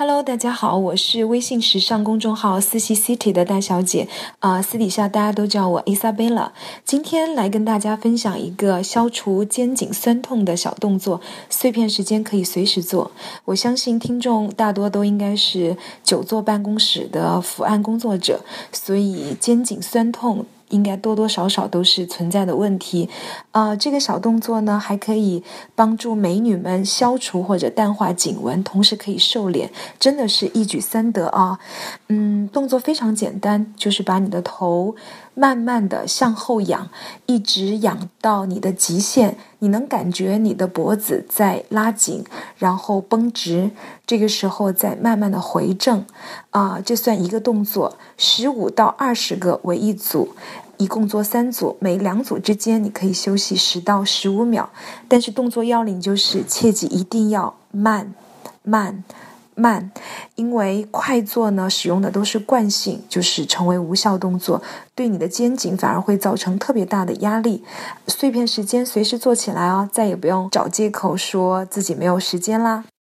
Hello，大家好，我是微信时尚公众号思琪 City 的大小姐，啊，私底下大家都叫我 Isabella。今天来跟大家分享一个消除肩颈酸痛的小动作，碎片时间可以随时做。我相信听众大多都应该是久坐办公室的伏案工作者，所以肩颈酸痛。应该多多少少都是存在的问题，啊，这个小动作呢，还可以帮助美女们消除或者淡化颈纹，同时可以瘦脸，真的是一举三得啊！嗯，动作非常简单，就是把你的头慢慢的向后仰，一直仰到你的极限，你能感觉你的脖子在拉紧，然后绷直，这个时候再慢慢的回正，啊，这算一个动作，十五到二十个为一组。一共做三组，每两组之间你可以休息十到十五秒。但是动作要领就是，切记一定要慢、慢、慢，因为快做呢，使用的都是惯性，就是成为无效动作，对你的肩颈反而会造成特别大的压力。碎片时间随时做起来哦，再也不用找借口说自己没有时间啦。